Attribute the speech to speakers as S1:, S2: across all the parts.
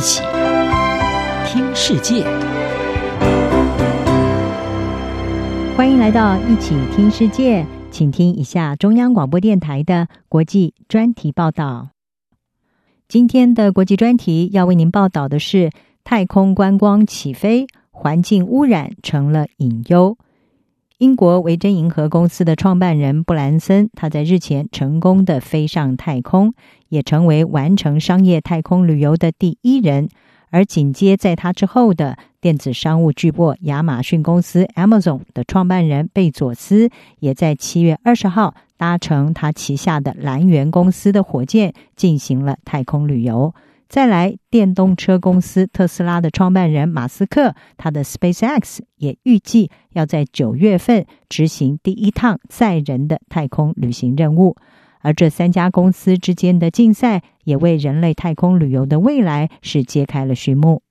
S1: 一起听世界，
S2: 欢迎来到一起听世界，请听一下中央广播电台的国际专题报道。今天的国际专题要为您报道的是：太空观光起飞，环境污染成了隐忧。英国维珍银河公司的创办人布兰森，他在日前成功的飞上太空，也成为完成商业太空旅游的第一人。而紧接在他之后的电子商务巨擘亚马逊公司 Amazon 的创办人贝佐斯，也在七月二十号搭乘他旗下的蓝源公司的火箭进行了太空旅游。再来，电动车公司特斯拉的创办人马斯克，他的 SpaceX 也预计要在九月份执行第一趟载人的太空旅行任务。而这三家公司之间的竞赛，也为人类太空旅游的未来是揭开了序幕。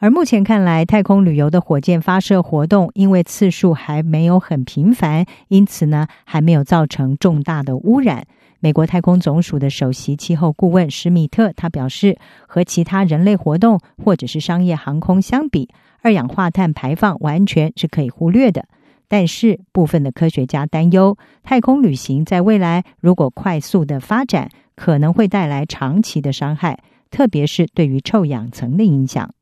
S2: 而目前看来，太空旅游的火箭发射活动，因为次数还没有很频繁，因此呢，还没有造成重大的污染。美国太空总署的首席气候顾问施密特他表示，和其他人类活动或者是商业航空相比，二氧化碳排放完全是可以忽略的。但是，部分的科学家担忧，太空旅行在未来如果快速的发展，可能会带来长期的伤害，特别是对于臭氧层的影响。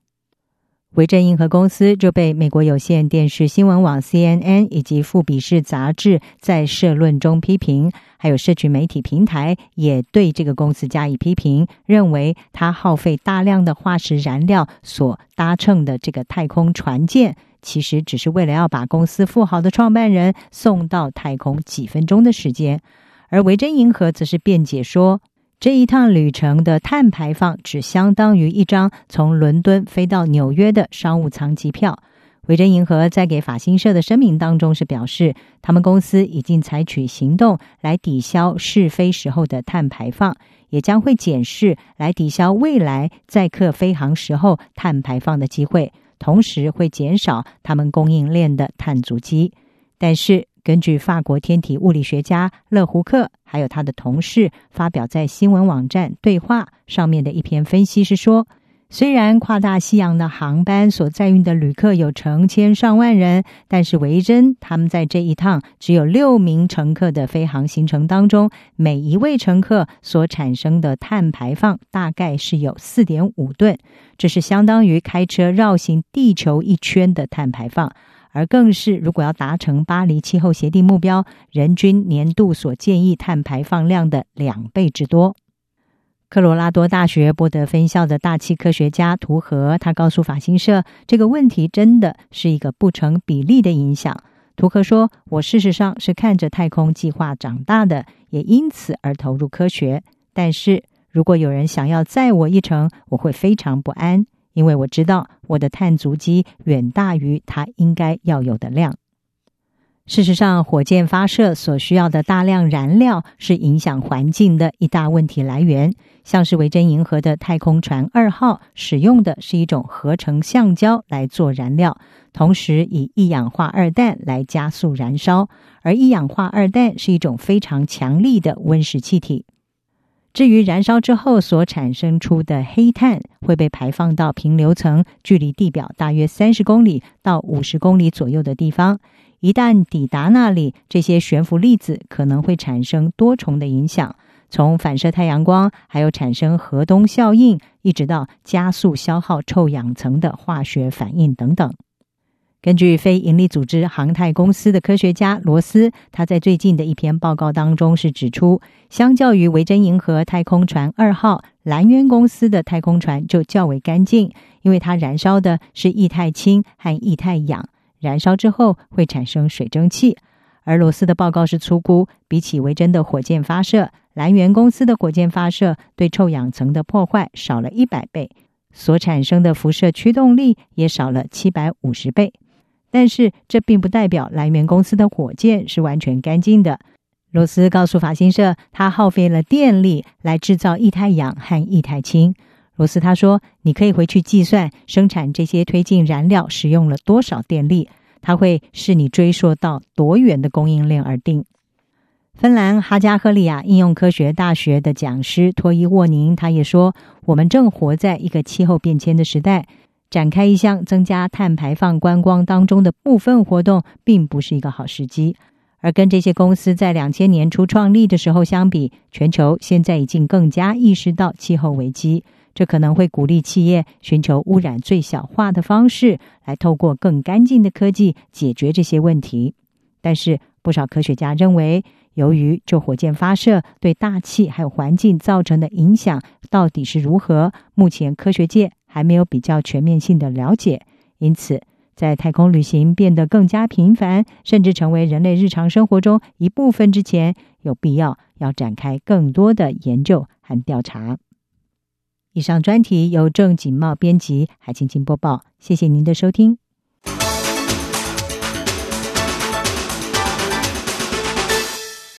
S2: 维珍银河公司就被美国有线电视新闻网 CNN 以及富比士杂志在社论中批评，还有社群媒体平台也对这个公司加以批评，认为它耗费大量的化石燃料所搭乘的这个太空船舰，其实只是为了要把公司富豪的创办人送到太空几分钟的时间，而维珍银河则是辩解说，这一趟旅程的碳排放只相当于一张从伦敦飞到纽约的商务舱机票。维珍银河在给法新社的声明当中是表示，他们公司已经采取行动来抵消试飞时候的碳排放，也将会检视来抵消未来载客飞航时候碳排放的机会，同时会减少他们供应链的碳足迹。但是，根据法国天体物理学家勒胡克还有他的同事发表在新闻网站对话上面的一篇分析是说，虽然跨大西洋的航班所载运的旅客有成千上万人，但是维珍他们在这一趟只有六名乘客的飞航行程当中，每一位乘客所产生的碳排放大概是有四点五吨，这是相当于开车绕行地球一圈的碳排放。而更是，如果要达成巴黎气候协定目标，人均年度所建议碳排放量的两倍之多。科罗拉多大学波德分校的大气科学家图赫，他告诉法新社，这个问题真的是一个不成比例的影响。图赫说：“我事实上是看着太空计划长大的，也因此而投入科学。但是如果有人想要载我一程，我会非常不安。”因为我知道我的碳足迹远大于它应该要有的量。事实上，火箭发射所需要的大量燃料是影响环境的一大问题来源。像是维珍银河的太空船二号使用的是一种合成橡胶来做燃料，同时以一氧化二氮来加速燃烧，而一氧化二氮是一种非常强力的温室气体。至于燃烧之后所产生出的黑碳，会被排放到平流层，距离地表大约三十公里到五十公里左右的地方。一旦抵达那里，这些悬浮粒子可能会产生多重的影响，从反射太阳光，还有产生核东效应，一直到加速消耗臭氧层的化学反应等等。根据非营利组织航太公司的科学家罗斯，他在最近的一篇报告当中是指出，相较于维珍银河太空船二号，蓝渊公司的太空船就较为干净，因为它燃烧的是液态氢和液态氧，燃烧之后会产生水蒸气。而罗斯的报告是粗估，比起维珍的火箭发射，蓝源公司的火箭发射对臭氧层的破坏少了一百倍，所产生的辐射驱动力也少了七百五十倍。但是这并不代表蓝源公司的火箭是完全干净的。罗斯告诉法新社，他耗费了电力来制造液态氧和液态氢。罗斯他说：“你可以回去计算生产这些推进燃料使用了多少电力，它会是你追溯到多远的供应链而定。”芬兰哈加赫利亚应用科学大学的讲师托伊沃宁，他也说：“我们正活在一个气候变迁的时代，展开一项增加碳排放观光当中的部分活动，并不是一个好时机。而跟这些公司在两千年初创立的时候相比，全球现在已经更加意识到气候危机，这可能会鼓励企业寻求污染最小化的方式，来透过更干净的科技解决这些问题。但是，不少科学家认为，由于这火箭发射对大气还有环境造成的影响到底是如何，目前科学界还没有比较全面性的了解。因此，在太空旅行变得更加频繁，甚至成为人类日常生活中一部分之前，有必要要展开更多的研究和调查。以上专题由郑锦茂编辑，海清清播报。谢谢您的收听。